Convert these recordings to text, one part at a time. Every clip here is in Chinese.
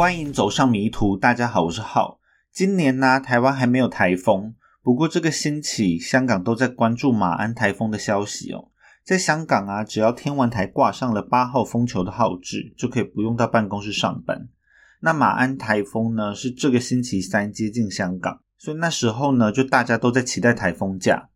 欢迎走上迷途。大家好，我是浩。今年呢，台湾还没有台风，不过这个星期香港都在关注马鞍台风的消息哦。在香港啊，只要天文台挂上了八号风球的号志，就可以不用到办公室上班。那马鞍台风呢，是这个星期三接近香港，所以那时候呢，就大家都在期待台风假。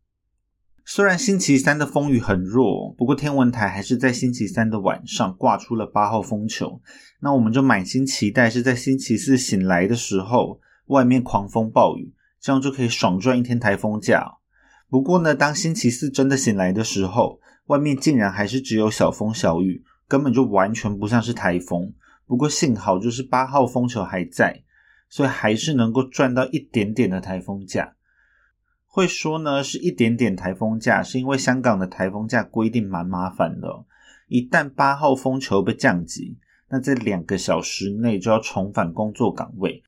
虽然星期三的风雨很弱，不过天文台还是在星期三的晚上挂出了八号风球。那我们就满心期待是在星期四醒来的时候，外面狂风暴雨，这样就可以爽赚一天台风假。不过呢，当星期四真的醒来的时候，外面竟然还是只有小风小雨，根本就完全不像是台风。不过幸好就是八号风球还在，所以还是能够赚到一点点的台风假。会说呢，是一点点台风假，是因为香港的台风假规定蛮麻烦的。一旦八号风球被降级，那在两个小时内就要重返工作岗位。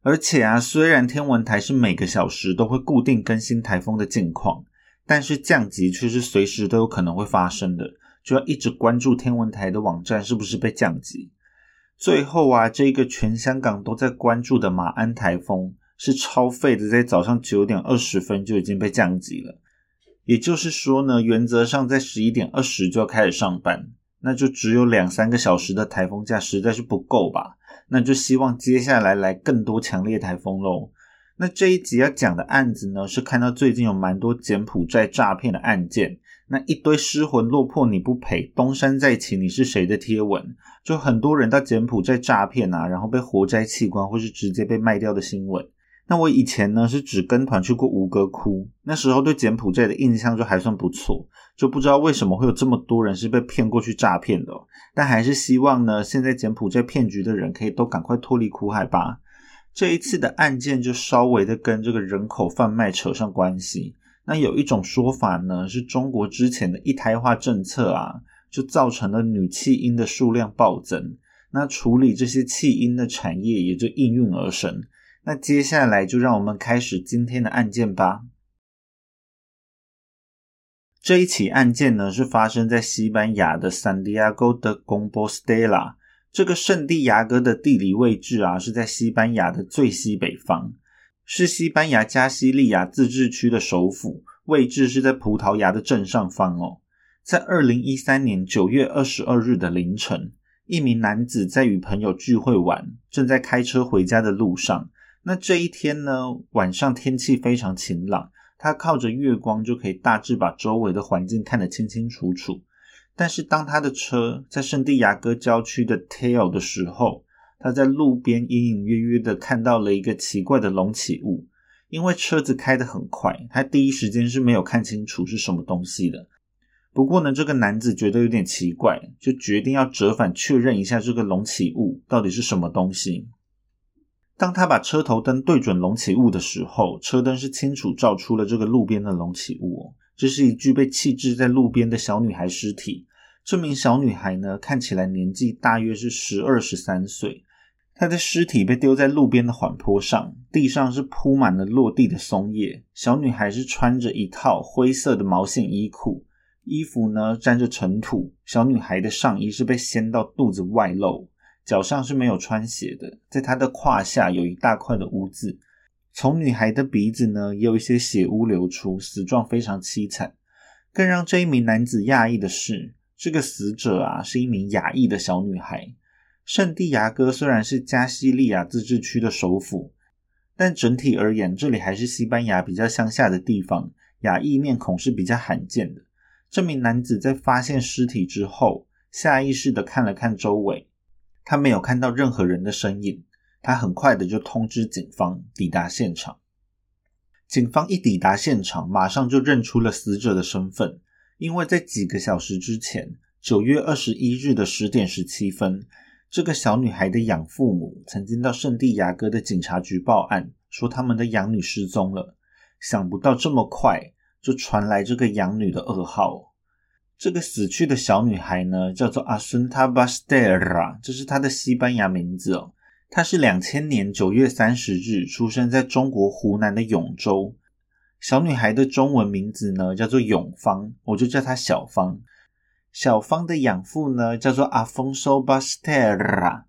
而且啊，虽然天文台是每个小时都会固定更新台风的近况，但是降级却是随时都有可能会发生的，就要一直关注天文台的网站是不是被降级。最后啊，这个全香港都在关注的马鞍台风。是超费的，在早上九点二十分就已经被降级了。也就是说呢，原则上在十一点二十就要开始上班，那就只有两三个小时的台风假，实在是不够吧？那就希望接下来来更多强烈台风喽。那这一集要讲的案子呢，是看到最近有蛮多柬埔寨诈骗的案件，那一堆失魂落魄你不赔，东山再起你是谁的贴文，就很多人到柬埔寨诈骗啊，然后被活摘器官或是直接被卖掉的新闻。那我以前呢是只跟团去过吴哥窟，那时候对柬埔寨的印象就还算不错，就不知道为什么会有这么多人是被骗过去诈骗的。但还是希望呢，现在柬埔寨骗局的人可以都赶快脱离苦海吧。这一次的案件就稍微的跟这个人口贩卖扯上关系。那有一种说法呢，是中国之前的一胎化政策啊，就造成了女弃婴的数量暴增，那处理这些弃婴的产业也就应运而生。那接下来就让我们开始今天的案件吧。这一起案件呢，是发生在西班牙的 San Diego de Compostela。这个圣地牙哥的地理位置啊，是在西班牙的最西北方，是西班牙加西利亚自治区的首府，位置是在葡萄牙的正上方哦。在二零一三年九月二十二日的凌晨，一名男子在与朋友聚会完，正在开车回家的路上。那这一天呢，晚上天气非常晴朗，他靠着月光就可以大致把周围的环境看得清清楚楚。但是当他的车在圣地亚哥郊区的 Tail 的时候，他在路边隐隐约约的看到了一个奇怪的隆起物。因为车子开得很快，他第一时间是没有看清楚是什么东西的。不过呢，这个男子觉得有点奇怪，就决定要折返确认一下这个隆起物到底是什么东西。当他把车头灯对准隆起物的时候，车灯是清楚照出了这个路边的隆起物。这是一具被弃置在路边的小女孩尸体。这名小女孩呢，看起来年纪大约是十二十三岁。她的尸体被丢在路边的缓坡上，地上是铺满了落地的松叶。小女孩是穿着一套灰色的毛线衣裤，衣服呢沾着尘土。小女孩的上衣是被掀到肚子外露。脚上是没有穿鞋的，在他的胯下有一大块的污渍，从女孩的鼻子呢也有一些血污流出，死状非常凄惨。更让这一名男子讶异的是，这个死者啊是一名亚裔的小女孩。圣地牙哥虽然是加西利亚自治区的首府，但整体而言，这里还是西班牙比较乡下的地方，亚裔面孔是比较罕见的。这名男子在发现尸体之后，下意识的看了看周围。他没有看到任何人的身影，他很快的就通知警方抵达现场。警方一抵达现场，马上就认出了死者的身份，因为在几个小时之前，九月二十一日的十点十七分，这个小女孩的养父母曾经到圣地亚哥的警察局报案，说他们的养女失踪了。想不到这么快就传来这个养女的噩耗。这个死去的小女孩呢，叫做阿孙塔巴斯蒂拉，这是她的西班牙名字哦。她是两千年九月三十日出生在中国湖南的永州。小女孩的中文名字呢，叫做永芳，我就叫她小芳。小芳的养父呢，叫做阿丰索巴斯蒂拉，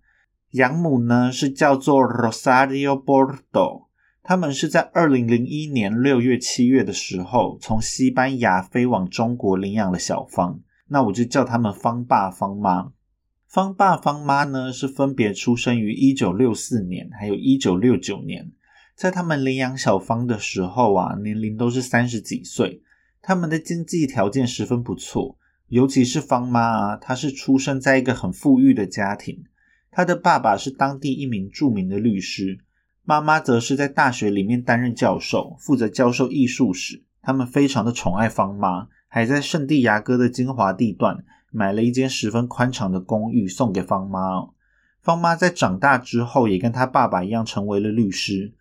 养母呢是叫做 Rosario Bordo，他们是在二零零一年六月、七月的时候从西班牙飞往中国领养了小芳，那我就叫他们方爸、方妈。方爸、方妈呢是分别出生于一九六四年，还有一九六九年。在他们领养小芳的时候啊，年龄都是三十几岁，他们的经济条件十分不错。尤其是方妈啊，她是出生在一个很富裕的家庭，她的爸爸是当地一名著名的律师，妈妈则是在大学里面担任教授，负责教授艺术史。他们非常的宠爱方妈，还在圣地亚哥的精华地段。买了一间十分宽敞的公寓送给方妈。方妈在长大之后，也跟他爸爸一样成为了律师。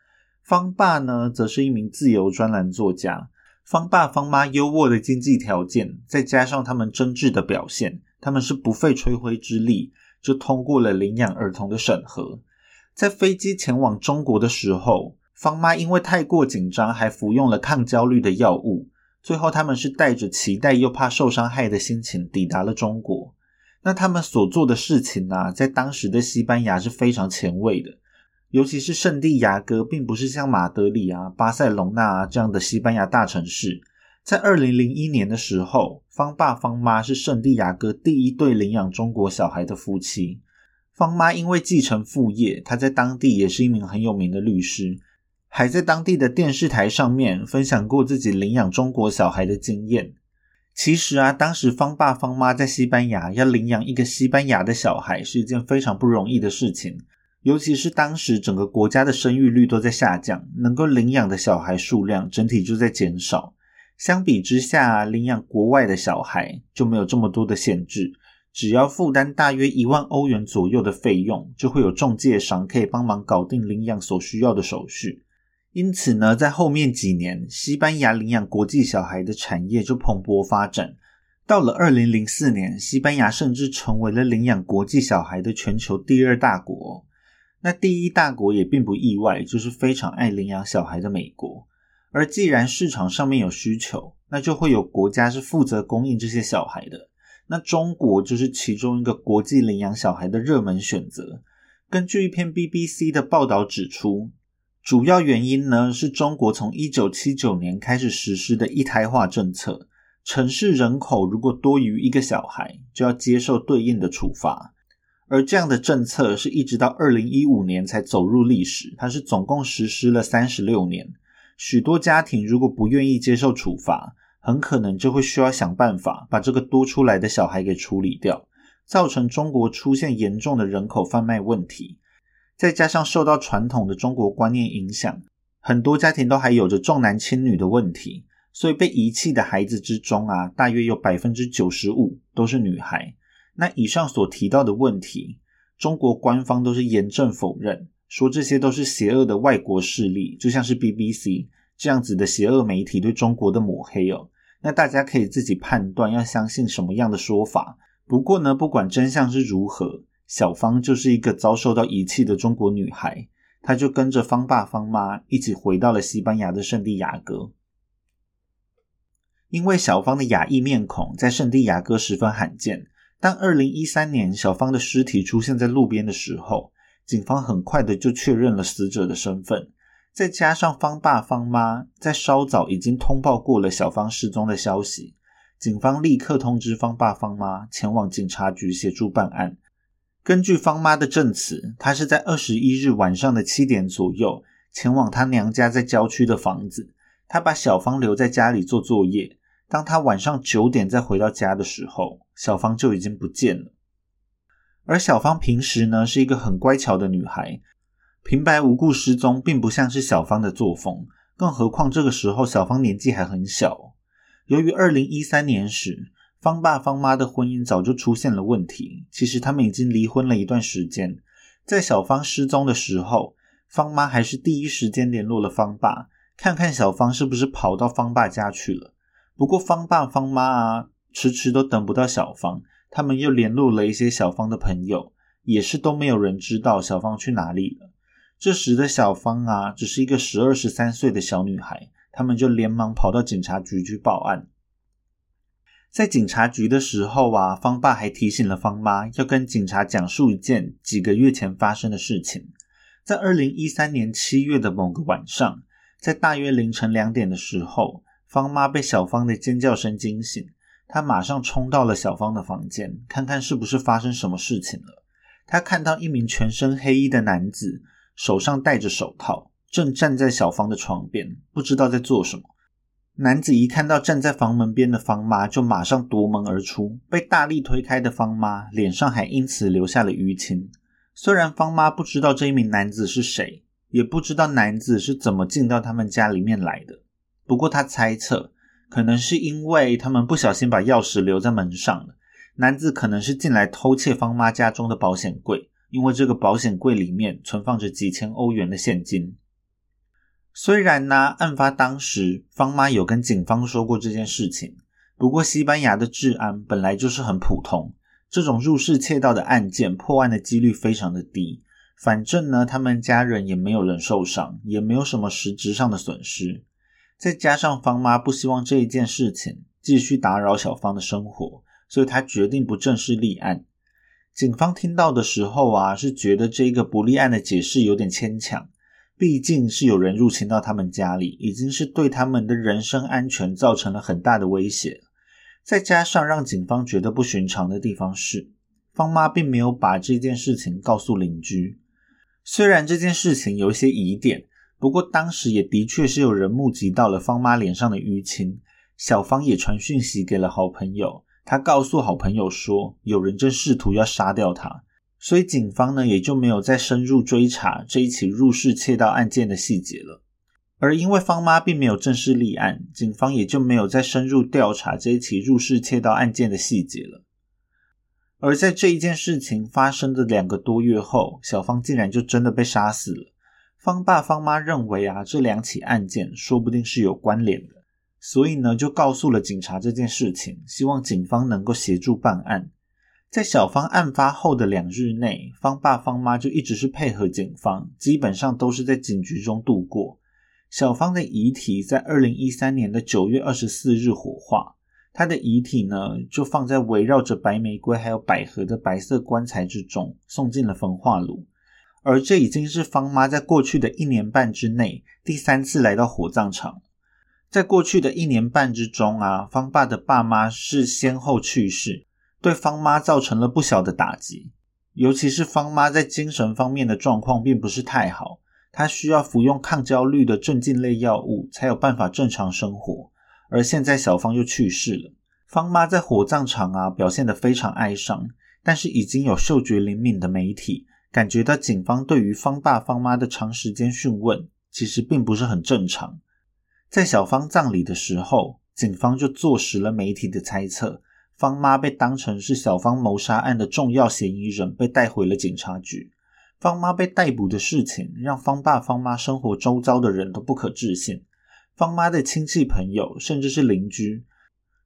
方爸呢，则是一名自由专栏作家。方爸、方妈优渥的经济条件，再加上他们真挚的表现，他们是不费吹灰之力就通过了领养儿童的审核。在飞机前往中国的时候，方妈因为太过紧张，还服用了抗焦虑的药物。最后，他们是带着期待又怕受伤害的心情抵达了中国。那他们所做的事情呢，在当时的西班牙是非常前卫的，尤其是圣地亚哥，并不是像马德里啊、巴塞隆纳啊这样的西班牙大城市。在二零零一年的时候，方爸方妈是圣地亚哥第一对领养中国小孩的夫妻。方妈因为继承父业，她在当地也是一名很有名的律师。还在当地的电视台上面分享过自己领养中国小孩的经验。其实啊，当时方爸方妈在西班牙要领养一个西班牙的小孩是一件非常不容易的事情，尤其是当时整个国家的生育率都在下降，能够领养的小孩数量整体就在减少。相比之下，领养国外的小孩就没有这么多的限制，只要负担大约一万欧元左右的费用，就会有中介商可以帮忙搞定领养所需要的手续。因此呢，在后面几年，西班牙领养国际小孩的产业就蓬勃发展。到了二零零四年，西班牙甚至成为了领养国际小孩的全球第二大国。那第一大国也并不意外，就是非常爱领养小孩的美国。而既然市场上面有需求，那就会有国家是负责供应这些小孩的。那中国就是其中一个国际领养小孩的热门选择。根据一篇 BBC 的报道指出。主要原因呢，是中国从一九七九年开始实施的一胎化政策。城市人口如果多于一个小孩，就要接受对应的处罚。而这样的政策是一直到二零一五年才走入历史，它是总共实施了三十六年。许多家庭如果不愿意接受处罚，很可能就会需要想办法把这个多出来的小孩给处理掉，造成中国出现严重的人口贩卖问题。再加上受到传统的中国观念影响，很多家庭都还有着重男轻女的问题，所以被遗弃的孩子之中啊，大约有百分之九十五都是女孩。那以上所提到的问题，中国官方都是严正否认，说这些都是邪恶的外国势力，就像是 BBC 这样子的邪恶媒体对中国的抹黑哦。那大家可以自己判断要相信什么样的说法。不过呢，不管真相是如何。小芳就是一个遭受到遗弃的中国女孩，她就跟着方爸方妈一起回到了西班牙的圣地亚哥。因为小芳的亚裔面孔在圣地亚哥十分罕见，当二零一三年小芳的尸体出现在路边的时候，警方很快的就确认了死者的身份。再加上方爸方妈在稍早已经通报过了小芳失踪的消息，警方立刻通知方爸方妈前往警察局协助办案。根据方妈的证词，她是在二十一日晚上的七点左右前往她娘家在郊区的房子。她把小芳留在家里做作业。当她晚上九点再回到家的时候，小芳就已经不见了。而小芳平时呢是一个很乖巧的女孩，平白无故失踪并不像是小芳的作风。更何况这个时候小芳年纪还很小。由于二零一三年时。方爸方妈的婚姻早就出现了问题。其实他们已经离婚了一段时间。在小芳失踪的时候，方妈还是第一时间联络了方爸，看看小芳是不是跑到方爸家去了。不过方爸方妈啊，迟迟都等不到小芳。他们又联络了一些小芳的朋友，也是都没有人知道小芳去哪里了。这时的小芳啊，只是一个十二十三岁的小女孩，他们就连忙跑到警察局去报案。在警察局的时候啊，方爸还提醒了方妈要跟警察讲述一件几个月前发生的事情。在二零一三年七月的某个晚上，在大约凌晨两点的时候，方妈被小芳的尖叫声惊醒，她马上冲到了小芳的房间，看看是不是发生什么事情了。她看到一名全身黑衣的男子，手上戴着手套，正站在小芳的床边，不知道在做什么。男子一看到站在房门边的方妈，就马上夺门而出。被大力推开的方妈脸上还因此留下了淤青。虽然方妈不知道这一名男子是谁，也不知道男子是怎么进到他们家里面来的，不过他猜测，可能是因为他们不小心把钥匙留在门上了。男子可能是进来偷窃方妈家中的保险柜，因为这个保险柜里面存放着几千欧元的现金。虽然呢，案发当时方妈有跟警方说过这件事情，不过西班牙的治安本来就是很普通，这种入室窃盗的案件破案的几率非常的低。反正呢，他们家人也没有人受伤，也没有什么实质上的损失。再加上方妈不希望这一件事情继续打扰小芳的生活，所以她决定不正式立案。警方听到的时候啊，是觉得这个不立案的解释有点牵强。毕竟是有人入侵到他们家里，已经是对他们的人身安全造成了很大的威胁。再加上让警方觉得不寻常的地方是，方妈并没有把这件事情告诉邻居。虽然这件事情有一些疑点，不过当时也的确是有人目击到了方妈脸上的淤青。小芳也传讯息给了好朋友，他告诉好朋友说，有人正试图要杀掉他。所以警方呢也就没有再深入追查这一起入室窃盗案件的细节了。而因为方妈并没有正式立案，警方也就没有再深入调查这一起入室窃盗案件的细节了。而在这一件事情发生的两个多月后，小芳竟然就真的被杀死了。方爸方妈认为啊，这两起案件说不定是有关联的，所以呢就告诉了警察这件事情，希望警方能够协助办案。在小芳案发后的两日内，方爸方妈就一直是配合警方，基本上都是在警局中度过。小芳的遗体在二零一三年的九月二十四日火化，她的遗体呢就放在围绕着白玫瑰还有百合的白色棺材之中，送进了焚化炉。而这已经是方妈在过去的一年半之内第三次来到火葬场。在过去的一年半之中啊，方爸的爸妈是先后去世。对方妈造成了不小的打击，尤其是方妈在精神方面的状况并不是太好，她需要服用抗焦虑的镇静类药物才有办法正常生活。而现在小芳又去世了，方妈在火葬场啊表现得非常哀伤，但是已经有嗅觉灵敏的媒体感觉到警方对于方爸方妈的长时间讯问其实并不是很正常。在小芳葬礼的时候，警方就坐实了媒体的猜测。方妈被当成是小芳谋杀案的重要嫌疑人，被带回了警察局。方妈被逮捕的事情，让方爸、方妈生活周遭的人都不可置信。方妈的亲戚朋友，甚至是邻居，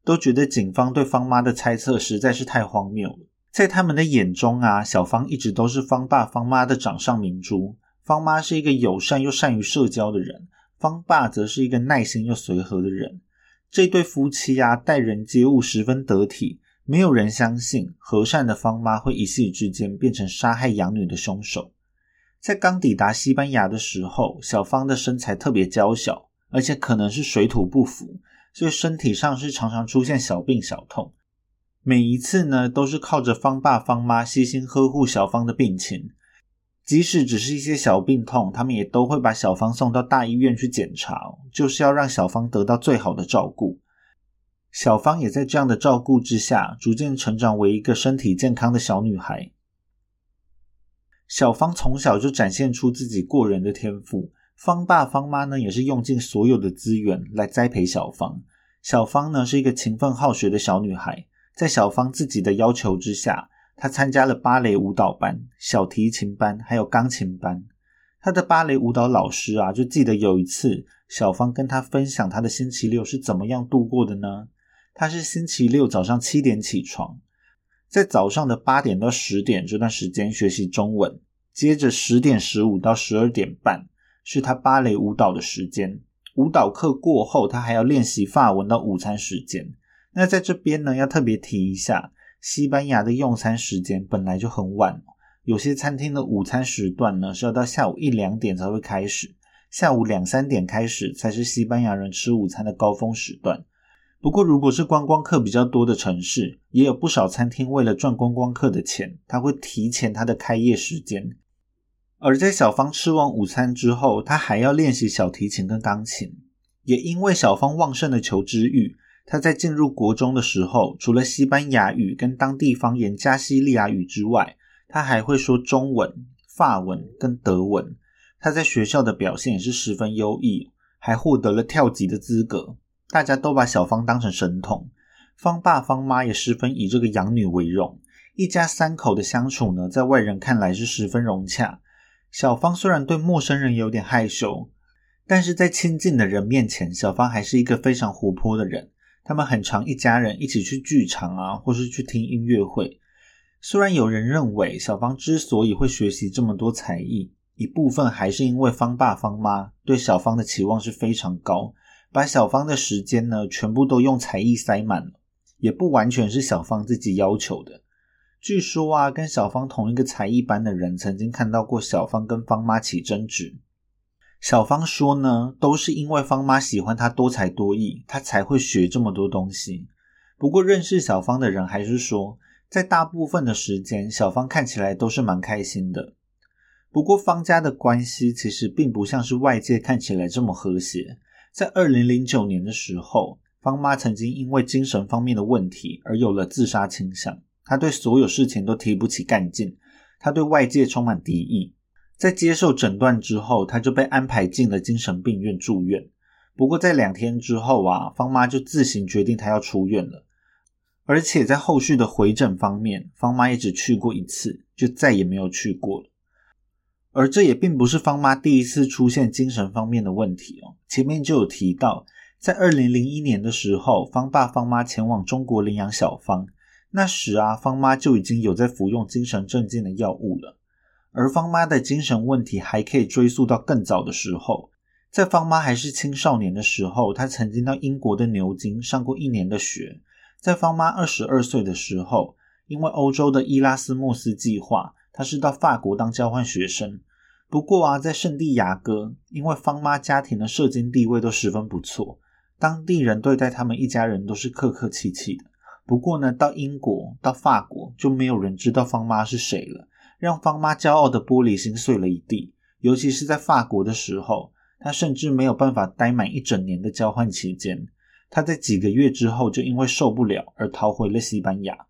都觉得警方对方妈的猜测实在是太荒谬了。在他们的眼中啊，小芳一直都是方爸、方妈的掌上明珠。方妈是一个友善又善于社交的人，方爸则是一个耐心又随和的人。这对夫妻啊，待人接物十分得体，没有人相信和善的方妈会一夕之间变成杀害养女的凶手。在刚抵达西班牙的时候，小芳的身材特别娇小，而且可能是水土不服，所以身体上是常常出现小病小痛。每一次呢，都是靠着方爸方妈悉心呵护小芳的病情。即使只是一些小病痛，他们也都会把小芳送到大医院去检查，就是要让小芳得到最好的照顾。小芳也在这样的照顾之下，逐渐成长为一个身体健康的小女孩。小芳从小就展现出自己过人的天赋，方爸方妈呢也是用尽所有的资源来栽培小芳。小芳呢是一个勤奋好学的小女孩，在小芳自己的要求之下。他参加了芭蕾舞蹈班、小提琴班，还有钢琴班。他的芭蕾舞蹈老师啊，就记得有一次，小芳跟他分享他的星期六是怎么样度过的呢？他是星期六早上七点起床，在早上的八点到十点这段时间学习中文，接着十点十五到十二点半是他芭蕾舞蹈的时间。舞蹈课过后，他还要练习法文到午餐时间。那在这边呢，要特别提一下，西班牙的用餐时间本来就很晚，有些餐厅的午餐时段呢是要到下午一两点才会开始，下午两三点开始才是西班牙人吃午餐的高峰时段。不过，如果是观光客比较多的城市，也有不少餐厅为了赚观光客的钱，他会提前他的开业时间。而在小芳吃完午餐之后，他还要练习小提琴跟钢琴。也因为小芳旺盛的求知欲，他在进入国中的时候，除了西班牙语跟当地方言加西利亚语之外，他还会说中文、法文跟德文。他在学校的表现也是十分优异，还获得了跳级的资格。大家都把小芳当成神童，方爸方妈也十分以这个养女为荣。一家三口的相处呢，在外人看来是十分融洽。小芳虽然对陌生人有点害羞，但是在亲近的人面前，小芳还是一个非常活泼的人。他们很常一家人一起去剧场啊，或是去听音乐会。虽然有人认为小芳之所以会学习这么多才艺，一部分还是因为方爸方妈对小芳的期望是非常高，把小芳的时间呢全部都用才艺塞满了，也不完全是小芳自己要求的。据说啊，跟小芳同一个才艺班的人曾经看到过小芳跟方妈起争执。小芳说呢，都是因为方妈喜欢她多才多艺，她才会学这么多东西。不过认识小芳的人还是说，在大部分的时间，小芳看起来都是蛮开心的。不过方家的关系其实并不像是外界看起来这么和谐。在二零零九年的时候，方妈曾经因为精神方面的问题而有了自杀倾向。她对所有事情都提不起干劲，她对外界充满敌意。在接受诊断之后，他就被安排进了精神病院住院。不过在两天之后啊，方妈就自行决定他要出院了。而且在后续的回诊方面，方妈也只去过一次，就再也没有去过了。而这也并不是方妈第一次出现精神方面的问题哦。前面就有提到，在二零零一年的时候，方爸方妈前往中国领养小芳。那时啊，方妈就已经有在服用精神镇静的药物了。而方妈的精神问题还可以追溯到更早的时候，在方妈还是青少年的时候，她曾经到英国的牛津上过一年的学。在方妈二十二岁的时候，因为欧洲的伊拉斯莫斯计划，她是到法国当交换学生。不过啊，在圣地亚哥，因为方妈家庭的社经地位都十分不错，当地人对待他们一家人都是客客气气的。不过呢，到英国、到法国就没有人知道方妈是谁了，让方妈骄傲的玻璃心碎了一地。尤其是在法国的时候，她甚至没有办法待满一整年的交换期间。她在几个月之后就因为受不了而逃回了西班牙。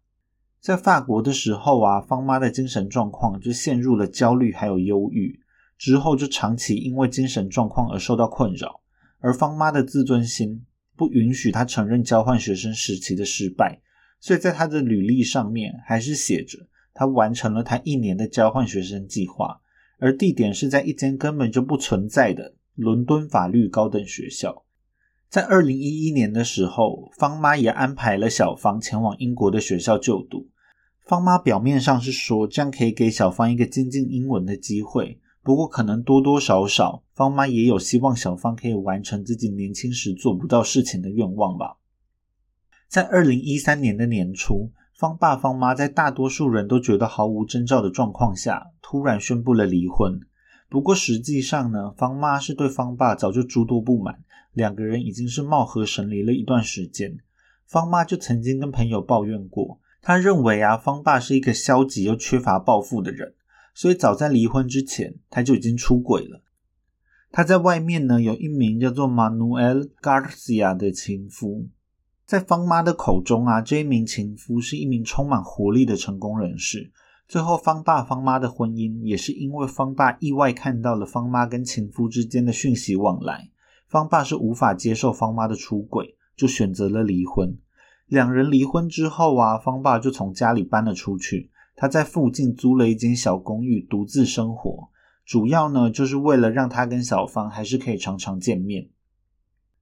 在法国的时候啊，方妈的精神状况就陷入了焦虑还有忧郁，之后就长期因为精神状况而受到困扰，而方妈的自尊心不允许她承认交换学生时期的失败。所以在她的履历上面还是写着他完成了他一年的交换学生计划，而地点是在一间根本就不存在的伦敦法律高等学校。在二零一一年的时候，方妈也安排了小芳前往英国的学校就读。方妈表面上是说这样可以给小芳一个精进英文的机会，不过可能多多少少，方妈也有希望小芳可以完成自己年轻时做不到事情的愿望吧。在二零一三年的年初，方爸方妈在大多数人都觉得毫无征兆的状况下，突然宣布了离婚。不过实际上呢，方妈是对方爸早就诸多不满，两个人已经是貌合神离了一段时间。方妈就曾经跟朋友抱怨过，她认为啊，方爸是一个消极又缺乏抱负的人，所以早在离婚之前，他就已经出轨了。他在外面呢，有一名叫做 Manuel Garcia 的情夫。在方妈的口中啊，这一名情夫是一名充满活力的成功人士。最后，方爸方妈的婚姻也是因为方爸意外看到了方妈跟情夫之间的讯息往来，方爸是无法接受方妈的出轨，就选择了离婚。两人离婚之后啊，方爸就从家里搬了出去，他在附近租了一间小公寓独自生活，主要呢就是为了让他跟小芳还是可以常常见面。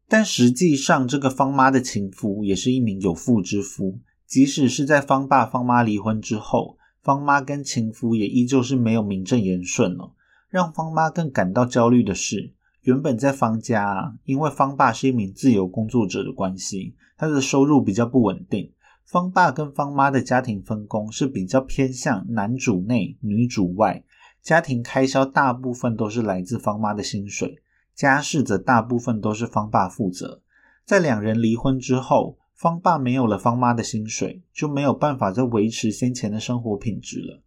但实际上，这个方妈的情夫也是一名有妇之夫。即使是在方爸方妈离婚之后，方妈跟情夫也依旧是没有名正言顺了。让方妈更感到焦虑的是，原本在方家，因为方爸是一名自由工作者的关系，他的收入比较不稳定。方爸跟方妈的家庭分工是比较偏向男主内女主外，家庭开销大部分都是来自方妈的薪水，家事则大部分都是方爸负责。在两人离婚之后，方爸没有了方妈的薪水，就没有办法再维持先前的生活品质了。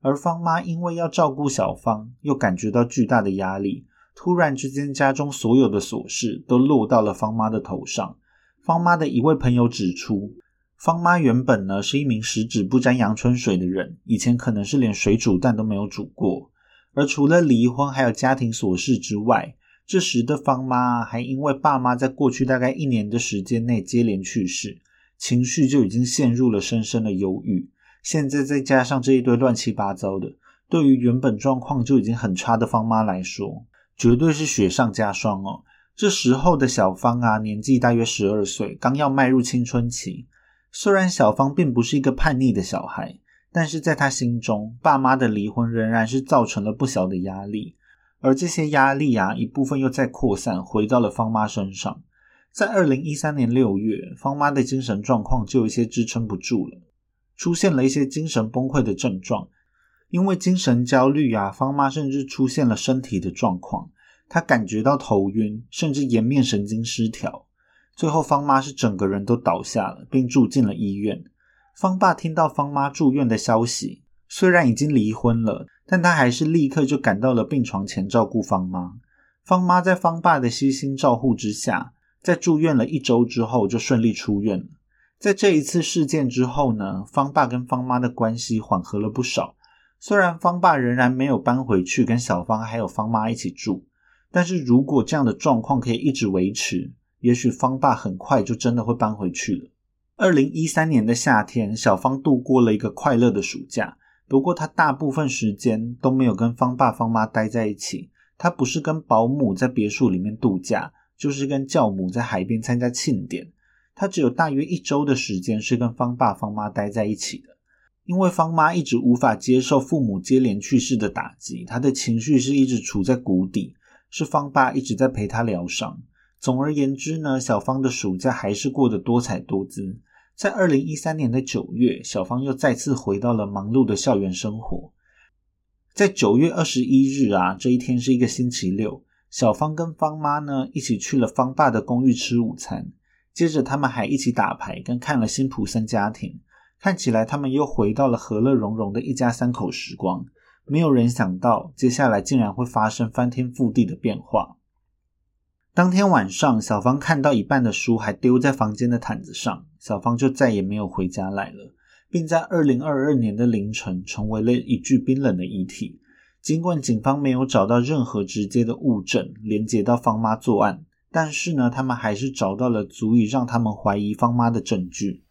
而方妈因为要照顾小芳，又感觉到巨大的压力，突然之间家中所有的琐事都落到了方妈的头上。方妈的一位朋友指出。方妈原本呢是一名十指不沾阳春水的人，以前可能是连水煮蛋都没有煮过。而除了离婚还有家庭琐事之外，这时的方妈还因为爸妈在过去大概一年的时间内接连去世，情绪就已经陷入了深深的忧郁。现在再加上这一堆乱七八糟的，对于原本状况就已经很差的方妈来说，绝对是雪上加霜哦。这时候的小芳啊，年纪大约十二岁，刚要迈入青春期。虽然小芳并不是一个叛逆的小孩，但是在她心中，爸妈的离婚仍然是造成了不小的压力。而这些压力啊，一部分又在扩散，回到了方妈身上。在二零一三年六月，方妈的精神状况就有些支撑不住了，出现了一些精神崩溃的症状。因为精神焦虑啊，方妈甚至出现了身体的状况，她感觉到头晕，甚至颜面神经失调。最后，方妈是整个人都倒下了，并住进了医院。方爸听到方妈住院的消息，虽然已经离婚了，但他还是立刻就赶到了病床前照顾方妈。方妈在方爸的悉心照护之下，在住院了一周之后就顺利出院了。在这一次事件之后呢，方爸跟方妈的关系缓和了不少。虽然方爸仍然没有搬回去跟小芳还有方妈一起住，但是如果这样的状况可以一直维持，也许方爸很快就真的会搬回去了。二零一三年的夏天，小芳度过了一个快乐的暑假。不过，他大部分时间都没有跟方爸方妈待在一起。他不是跟保姆在别墅里面度假，就是跟教母在海边参加庆典。他只有大约一周的时间是跟方爸方妈待在一起的。因为方妈一直无法接受父母接连去世的打击，他的情绪是一直处在谷底。是方爸一直在陪他疗伤。总而言之呢，小芳的暑假还是过得多彩多姿。在二零一三年的九月，小芳又再次回到了忙碌的校园生活。在九月二十一日啊，这一天是一个星期六，小芳跟方妈呢一起去了方爸的公寓吃午餐，接着他们还一起打牌跟看了辛普森家庭。看起来他们又回到了和乐融融的一家三口时光。没有人想到，接下来竟然会发生翻天覆地的变化。当天晚上，小芳看到一半的书还丢在房间的毯子上，小芳就再也没有回家来了，并在二零二二年的凌晨成为了一具冰冷的遗体。尽管警方没有找到任何直接的物证连接到方妈作案，但是呢，他们还是找到了足以让他们怀疑方妈的证据。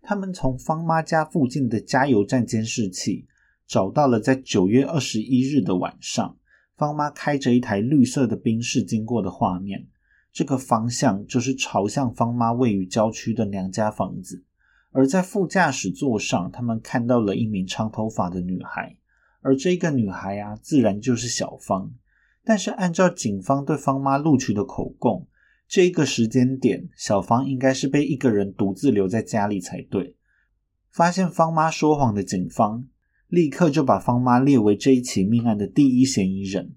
他们从方妈家附近的加油站监视器找到了在九月二十一日的晚上。方妈开着一台绿色的宾士经过的画面，这个方向就是朝向方妈位于郊区的娘家房子。而在副驾驶座上，他们看到了一名长头发的女孩，而这个女孩啊，自然就是小芳。但是按照警方对方妈录取的口供，这个时间点，小芳应该是被一个人独自留在家里才对。发现方妈说谎的警方。立刻就把方妈列为这一起命案的第一嫌疑人。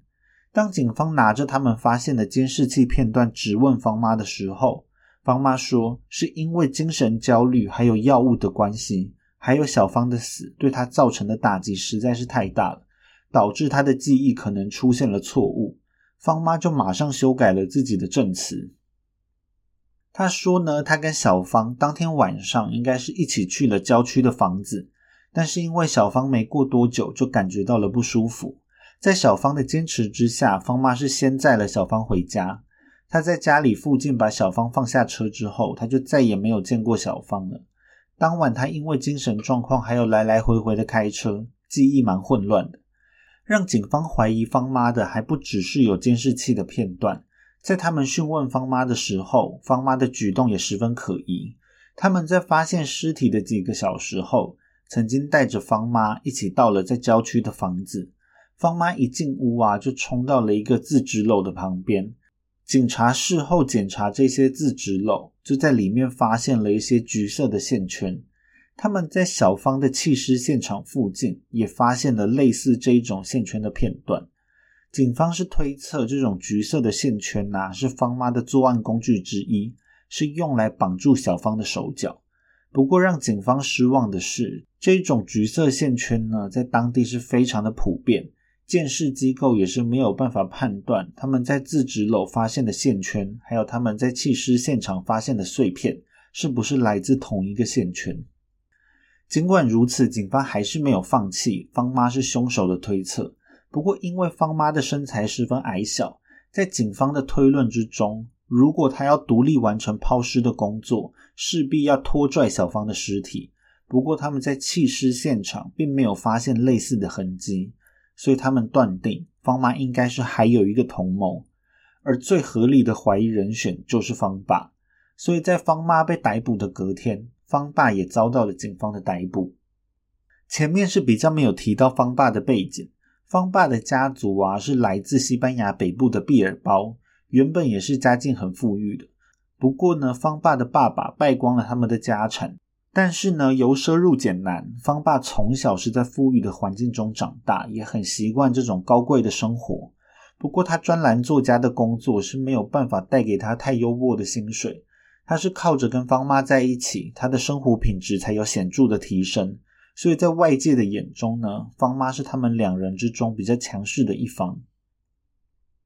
当警方拿着他们发现的监视器片段质问方妈的时候，方妈说是因为精神焦虑还有药物的关系，还有小芳的死对她造成的打击实在是太大了，导致她的记忆可能出现了错误。方妈就马上修改了自己的证词。她说呢，她跟小芳当天晚上应该是一起去了郊区的房子。但是因为小芳没过多久就感觉到了不舒服，在小芳的坚持之下，方妈是先载了小芳回家。她在家里附近把小芳放下车之后，她就再也没有见过小芳了。当晚，她因为精神状况还有来来回回的开车，记忆蛮混乱的。让警方怀疑方妈的还不只是有监视器的片段，在他们讯问方妈的时候，方妈的举动也十分可疑。他们在发现尸体的几个小时后。曾经带着方妈一起到了在郊区的房子，方妈一进屋啊，就冲到了一个自制楼的旁边，警察事后检查这些自纸篓，就在里面发现了一些橘色的线圈。他们在小芳的弃尸现场附近也发现了类似这一种线圈的片段。警方是推测这种橘色的线圈呐，是方妈的作案工具之一，是用来绑住小芳的手脚。不过让警方失望的是，这种橘色线圈呢，在当地是非常的普遍。鉴识机构也是没有办法判断他们在自纸篓发现的线圈，还有他们在弃尸现场发现的碎片，是不是来自同一个线圈。尽管如此，警方还是没有放弃方妈是凶手的推测。不过，因为方妈的身材十分矮小，在警方的推论之中，如果她要独立完成抛尸的工作，势必要拖拽小芳的尸体。不过，他们在弃尸现场并没有发现类似的痕迹。所以他们断定方妈应该是还有一个同谋，而最合理的怀疑人选就是方爸。所以在方妈被逮捕的隔天，方爸也遭到了警方的逮捕。前面是比较没有提到方爸的背景，方爸的家族啊是来自西班牙北部的毕尔包，原本也是家境很富裕的。不过呢，方爸的爸爸败光了他们的家产。但是呢，由奢入俭难，方爸从小是在富裕的环境中长大，也很习惯这种高贵的生活。不过，他专栏作家的工作是没有办法带给他太优渥的薪水。他是靠着跟方妈在一起，他的生活品质才有显著的提升。所以在外界的眼中呢，方妈是他们两人之中比较强势的一方。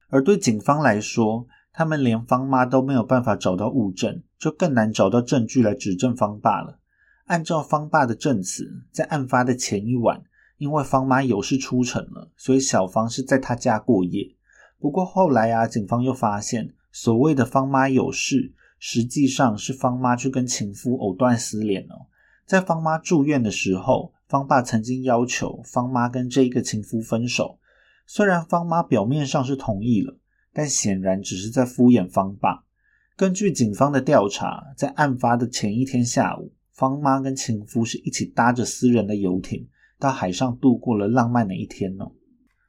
而对警方来说，他们连方妈都没有办法找到物证，就更难找到证据来指证方爸了。按照方爸的证词，在案发的前一晚，因为方妈有事出城了，所以小芳是在她家过夜。不过后来啊，警方又发现，所谓的方妈有事，实际上是方妈去跟情夫藕断丝连哦。在方妈住院的时候，方爸曾经要求方妈跟这一个情夫分手。虽然方妈表面上是同意了，但显然只是在敷衍方爸。根据警方的调查，在案发的前一天下午。方妈跟情夫是一起搭着私人的游艇到海上度过了浪漫的一天哦。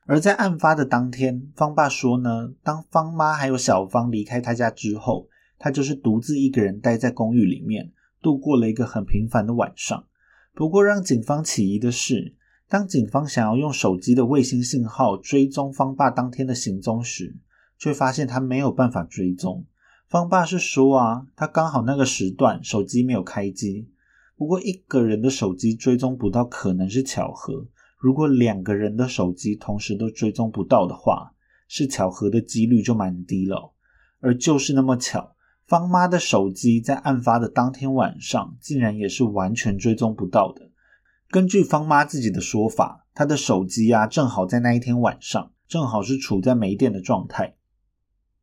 而在案发的当天，方爸说呢，当方妈还有小芳离开他家之后，他就是独自一个人待在公寓里面度过了一个很平凡的晚上。不过让警方起疑的是，当警方想要用手机的卫星信号追踪方爸当天的行踪时，却发现他没有办法追踪。方爸是说啊，他刚好那个时段手机没有开机。不过一个人的手机追踪不到可能是巧合，如果两个人的手机同时都追踪不到的话，是巧合的几率就蛮低了。而就是那么巧，方妈的手机在案发的当天晚上竟然也是完全追踪不到的。根据方妈自己的说法，她的手机啊正好在那一天晚上正好是处在没电的状态。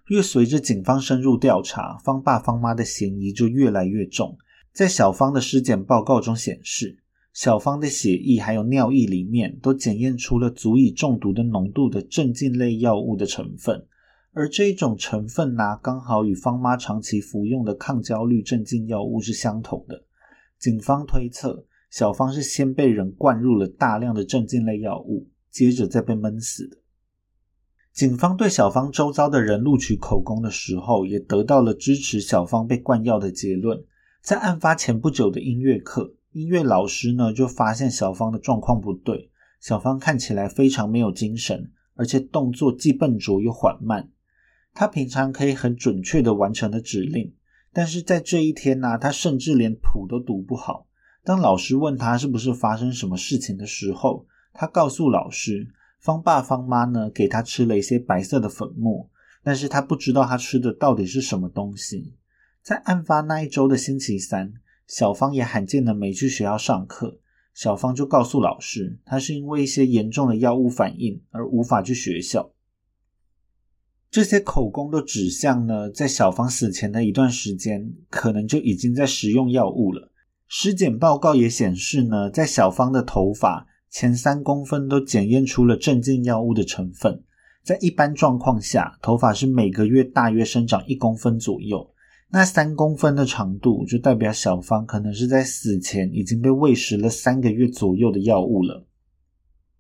越随着警方深入调查，方爸方妈的嫌疑就越来越重。在小芳的尸检报告中显示，小芳的血液还有尿液里面都检验出了足以中毒的浓度的镇静类药物的成分，而这一种成分呢，刚好与方妈长期服用的抗焦虑镇静药物是相同的。警方推测，小芳是先被人灌入了大量的镇静类药物，接着再被闷死的。警方对小芳周遭的人录取口供的时候，也得到了支持小芳被灌药的结论。在案发前不久的音乐课，音乐老师呢就发现小芳的状况不对。小芳看起来非常没有精神，而且动作既笨拙又缓慢。她平常可以很准确的完成的指令，但是在这一天呢，她甚至连谱都读不好。当老师问她是不是发生什么事情的时候，她告诉老师，方爸方妈呢给她吃了一些白色的粉末，但是她不知道她吃的到底是什么东西。在案发那一周的星期三，小芳也罕见的没去学校上课。小芳就告诉老师，她是因为一些严重的药物反应而无法去学校。这些口供都指向呢，在小芳死前的一段时间，可能就已经在食用药物了。尸检报告也显示呢，在小芳的头发前三公分都检验出了镇静药物的成分。在一般状况下，头发是每个月大约生长一公分左右。那三公分的长度，就代表小芳可能是在死前已经被喂食了三个月左右的药物了。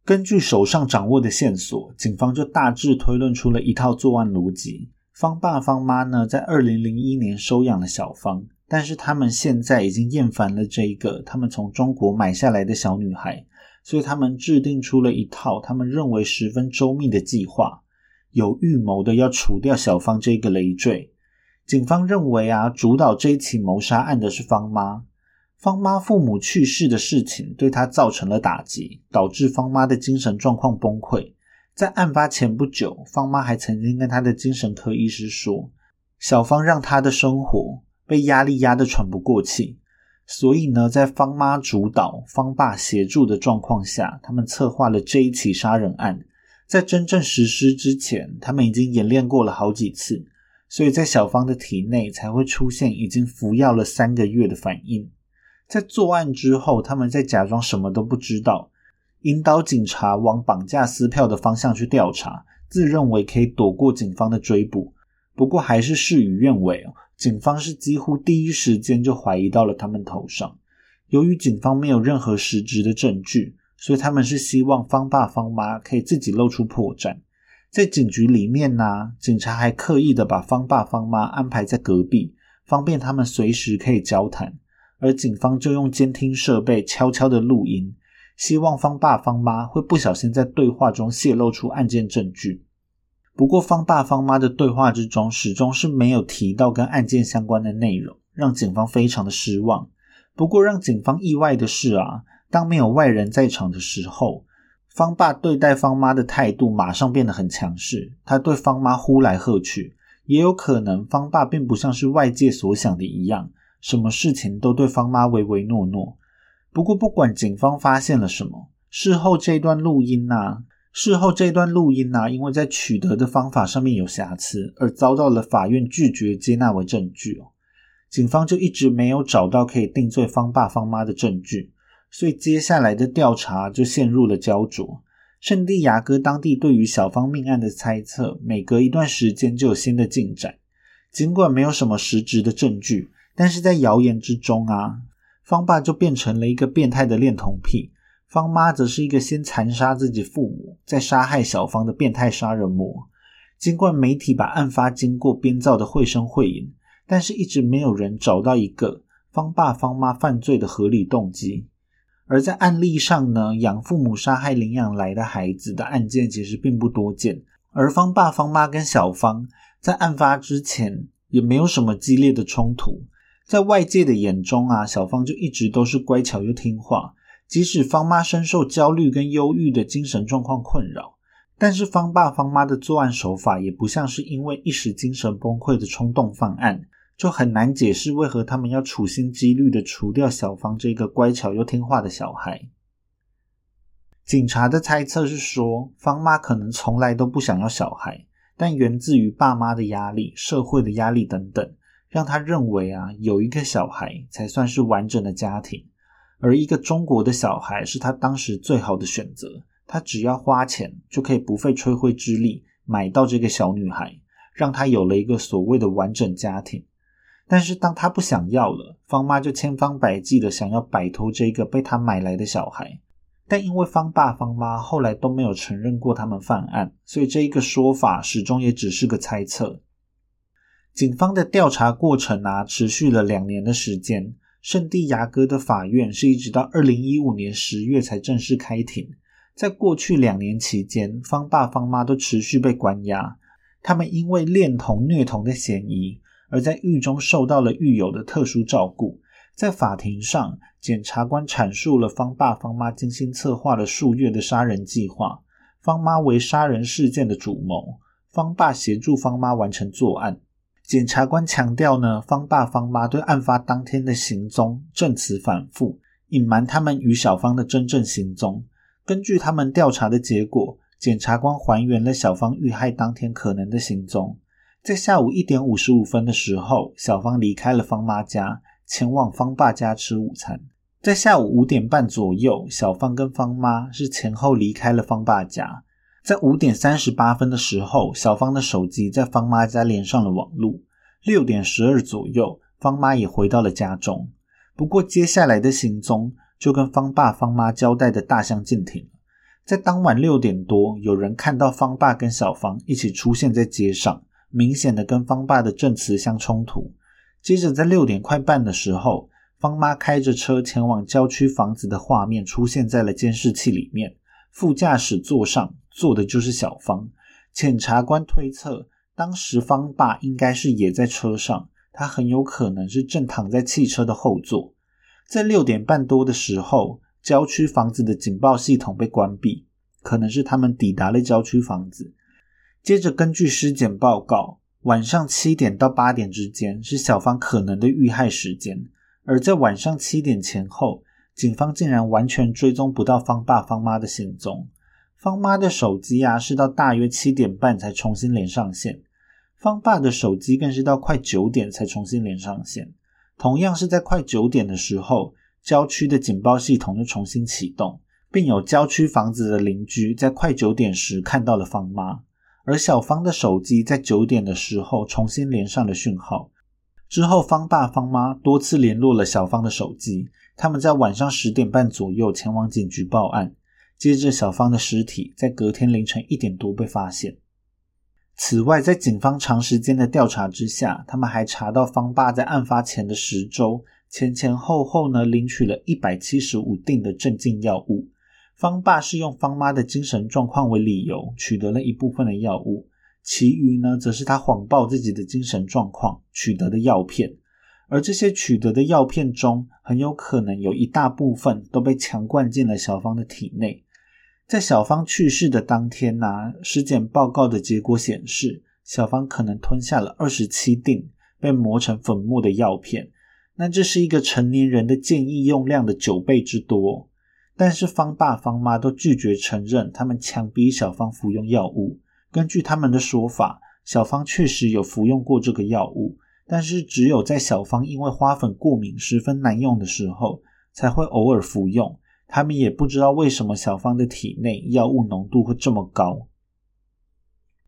根据手上掌握的线索，警方就大致推论出了一套作案逻辑。方爸方妈呢，在二零零一年收养了小芳，但是他们现在已经厌烦了这一个他们从中国买下来的小女孩，所以他们制定出了一套他们认为十分周密的计划，有预谋的要除掉小芳这个累赘。警方认为啊，主导这一起谋杀案的是方妈。方妈父母去世的事情对她造成了打击，导致方妈的精神状况崩溃。在案发前不久，方妈还曾经跟她的精神科医师说：“小芳让她的生活被压力压得喘不过气。”所以呢，在方妈主导、方爸协助的状况下，他们策划了这一起杀人案。在真正实施之前，他们已经演练过了好几次，所以在小芳的体内才会出现已经服药了三个月的反应。在作案之后，他们在假装什么都不知道。引导警察往绑架撕票的方向去调查，自认为可以躲过警方的追捕，不过还是事与愿违。警方是几乎第一时间就怀疑到了他们头上。由于警方没有任何实质的证据，所以他们是希望方爸方妈可以自己露出破绽。在警局里面呢，警察还刻意的把方爸方妈安排在隔壁，方便他们随时可以交谈。而警方就用监听设备悄悄的录音。希望方爸方妈会不小心在对话中泄露出案件证据。不过，方爸方妈的对话之中始终是没有提到跟案件相关的内容，让警方非常的失望。不过，让警方意外的是啊，当没有外人在场的时候，方爸对待方妈的态度马上变得很强势。他对方妈呼来喝去，也有可能方爸并不像是外界所想的一样，什么事情都对方妈唯唯诺诺。不过，不管警方发现了什么，事后这段录音呐，事后这段录音呐，因为在取得的方法上面有瑕疵，而遭到了法院拒绝接纳为证据哦。警方就一直没有找到可以定罪方爸方妈的证据，所以接下来的调查就陷入了焦灼。圣地亚哥当地对于小芳命案的猜测，每隔一段时间就有新的进展。尽管没有什么实质的证据，但是在谣言之中啊。方爸就变成了一个变态的恋童癖，方妈则是一个先残杀自己父母，再杀害小芳的变态杀人魔。尽管媒体把案发经过编造的绘声绘影，但是一直没有人找到一个方爸方妈犯罪的合理动机。而在案例上呢，养父母杀害领养来的孩子的案件其实并不多见，而方爸方妈跟小芳在案发之前也没有什么激烈的冲突。在外界的眼中啊，小芳就一直都是乖巧又听话。即使方妈深受焦虑跟忧郁的精神状况困扰，但是方爸方妈的作案手法也不像是因为一时精神崩溃的冲动犯案，就很难解释为何他们要处心积虑的除掉小芳这个乖巧又听话的小孩。警察的猜测是说，方妈可能从来都不想要小孩，但源自于爸妈的压力、社会的压力等等。让他认为啊，有一个小孩才算是完整的家庭，而一个中国的小孩是他当时最好的选择。他只要花钱就可以不费吹灰之力买到这个小女孩，让他有了一个所谓的完整家庭。但是当他不想要了，方妈就千方百计的想要摆脱这个被他买来的小孩。但因为方爸方妈后来都没有承认过他们犯案，所以这一个说法始终也只是个猜测。警方的调查过程啊，持续了两年的时间。圣地亚哥的法院是一直到二零一五年十月才正式开庭。在过去两年期间，方爸方妈都持续被关押。他们因为恋童虐童的嫌疑，而在狱中受到了狱友的特殊照顾。在法庭上，检察官阐述了方爸方妈精心策划了数月的杀人计划。方妈为杀人事件的主谋，方爸协助方妈完成作案。检察官强调呢，方爸方妈对案发当天的行踪证词反复，隐瞒他们与小芳的真正行踪。根据他们调查的结果，检察官还原了小芳遇害当天可能的行踪。在下午一点五十五分的时候，小芳离开了方妈家，前往方爸家吃午餐。在下午五点半左右，小芳跟方妈是前后离开了方爸家。在五点三十八分的时候，小芳的手机在方妈家连上了网络。六点十二左右，方妈也回到了家中。不过，接下来的行踪就跟方爸方妈交代的大相径庭。在当晚六点多，有人看到方爸跟小芳一起出现在街上，明显的跟方爸的证词相冲突。接着在六点快半的时候，方妈开着车前往郊区房子的画面出现在了监视器里面，副驾驶座上坐的就是小芳。检察官推测，当时方爸应该是也在车上，他很有可能是正躺在汽车的后座。在六点半多的时候，郊区房子的警报系统被关闭，可能是他们抵达了郊区房子。接着根据尸检报告。晚上七点到八点之间是小芳可能的遇害时间，而在晚上七点前后，警方竟然完全追踪不到方爸方妈的行踪。方妈的手机啊，是到大约七点半才重新连上线；方爸的手机更是到快九点才重新连上线。同样是在快九点的时候，郊区的警报系统又重新启动，并有郊区房子的邻居在快九点时看到了方妈。而小芳的手机在九点的时候重新连上了讯号，之后方爸方妈多次联络了小芳的手机，他们在晚上十点半左右前往警局报案。接着，小芳的尸体在隔天凌晨一点多被发现。此外，在警方长时间的调查之下，他们还查到方爸在案发前的十周前前后后呢领取了一百七十五锭的镇静药物。方爸是用方妈的精神状况为理由取得了一部分的药物，其余呢，则是他谎报自己的精神状况取得的药片。而这些取得的药片中，很有可能有一大部分都被强灌进了小芳的体内。在小芳去世的当天呢，尸检报告的结果显示，小芳可能吞下了二十七锭被磨成粉末的药片，那这是一个成年人的建议用量的九倍之多。但是方爸方妈都拒绝承认他们强逼小芳服用药物。根据他们的说法，小芳确实有服用过这个药物，但是只有在小芳因为花粉过敏十分难用的时候，才会偶尔服用。他们也不知道为什么小芳的体内药物浓度会这么高。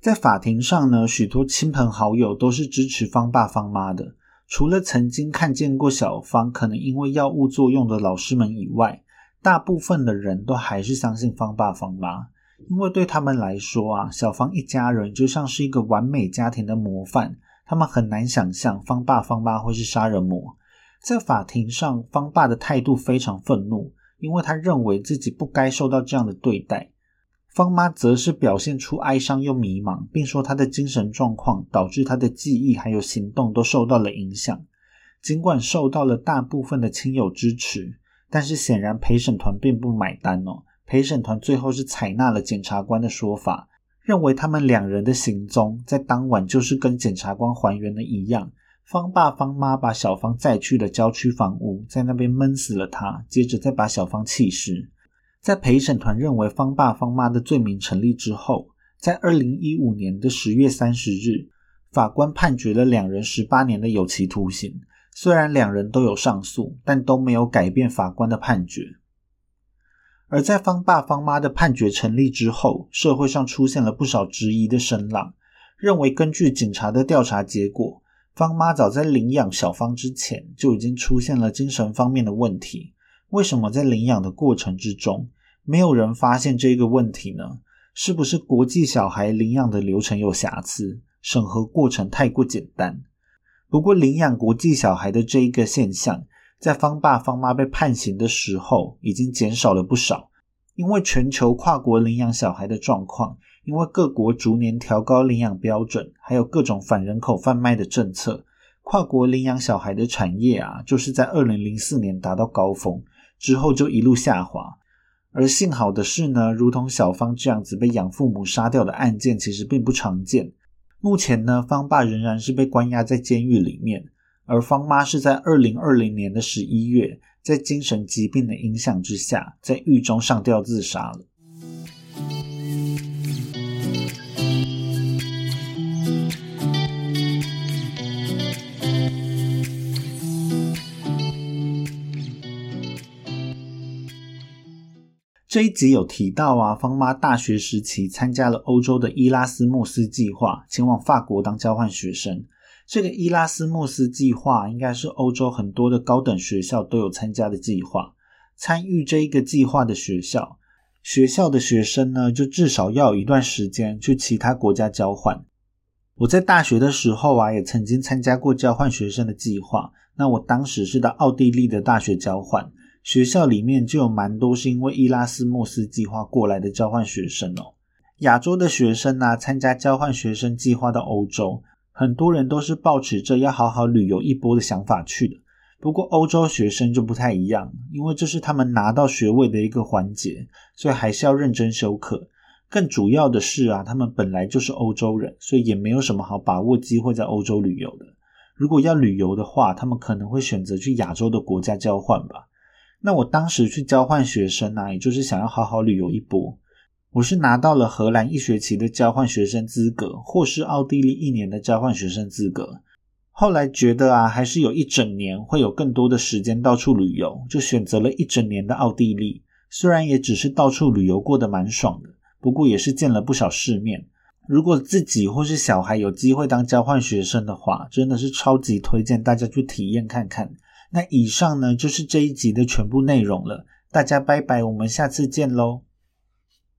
在法庭上呢，许多亲朋好友都是支持方爸方妈的，除了曾经看见过小芳可能因为药物作用的老师们以外。大部分的人都还是相信方爸方妈，因为对他们来说啊，小芳一家人就像是一个完美家庭的模范，他们很难想象方爸方妈会是杀人魔。在法庭上，方爸的态度非常愤怒，因为他认为自己不该受到这样的对待。方妈则是表现出哀伤又迷茫，并说他的精神状况导致他的记忆还有行动都受到了影响。尽管受到了大部分的亲友支持。但是显然陪审团并不买单哦。陪审团最后是采纳了检察官的说法，认为他们两人的行踪在当晚就是跟检察官还原的一样。方爸方妈把小芳载去了郊区房屋，在那边闷死了她，接着再把小芳弃尸。在陪审团认为方爸方妈的罪名成立之后，在二零一五年的十月三十日，法官判决了两人十八年的有期徒刑。虽然两人都有上诉，但都没有改变法官的判决。而在方爸方妈的判决成立之后，社会上出现了不少质疑的声浪，认为根据警察的调查结果，方妈早在领养小芳之前就已经出现了精神方面的问题。为什么在领养的过程之中，没有人发现这个问题呢？是不是国际小孩领养的流程有瑕疵，审核过程太过简单？不过，领养国际小孩的这一个现象，在方爸方妈被判刑的时候，已经减少了不少。因为全球跨国领养小孩的状况，因为各国逐年调高领养标准，还有各种反人口贩卖的政策，跨国领养小孩的产业啊，就是在二零零四年达到高峰之后就一路下滑。而幸好的是呢，如同小芳这样子被养父母杀掉的案件，其实并不常见。目前呢，方爸仍然是被关押在监狱里面，而方妈是在二零二零年的十一月，在精神疾病的影响之下，在狱中上吊自杀了。这一集有提到啊，方妈大学时期参加了欧洲的伊拉斯莫斯计划，前往法国当交换学生。这个伊拉斯莫斯计划应该是欧洲很多的高等学校都有参加的计划。参与这一个计划的学校，学校的学生呢，就至少要有一段时间去其他国家交换。我在大学的时候啊，也曾经参加过交换学生的计划。那我当时是到奥地利的大学交换，学校里面就有蛮多是因为伊拉斯莫斯计划过来的交换学生哦。亚洲的学生啊，参加交换学生计划到欧洲，很多人都是抱持着要好好旅游一波的想法去的。不过欧洲学生就不太一样，因为这是他们拿到学位的一个环节，所以还是要认真修课。更主要的是啊，他们本来就是欧洲人，所以也没有什么好把握机会在欧洲旅游的。如果要旅游的话，他们可能会选择去亚洲的国家交换吧。那我当时去交换学生啊，也就是想要好好旅游一波。我是拿到了荷兰一学期的交换学生资格，或是奥地利一年的交换学生资格。后来觉得啊，还是有一整年会有更多的时间到处旅游，就选择了一整年的奥地利。虽然也只是到处旅游过得蛮爽的，不过也是见了不少世面。如果自己或是小孩有机会当交换学生的话，真的是超级推荐大家去体验看看。那以上呢就是这一集的全部内容了，大家拜拜，我们下次见喽。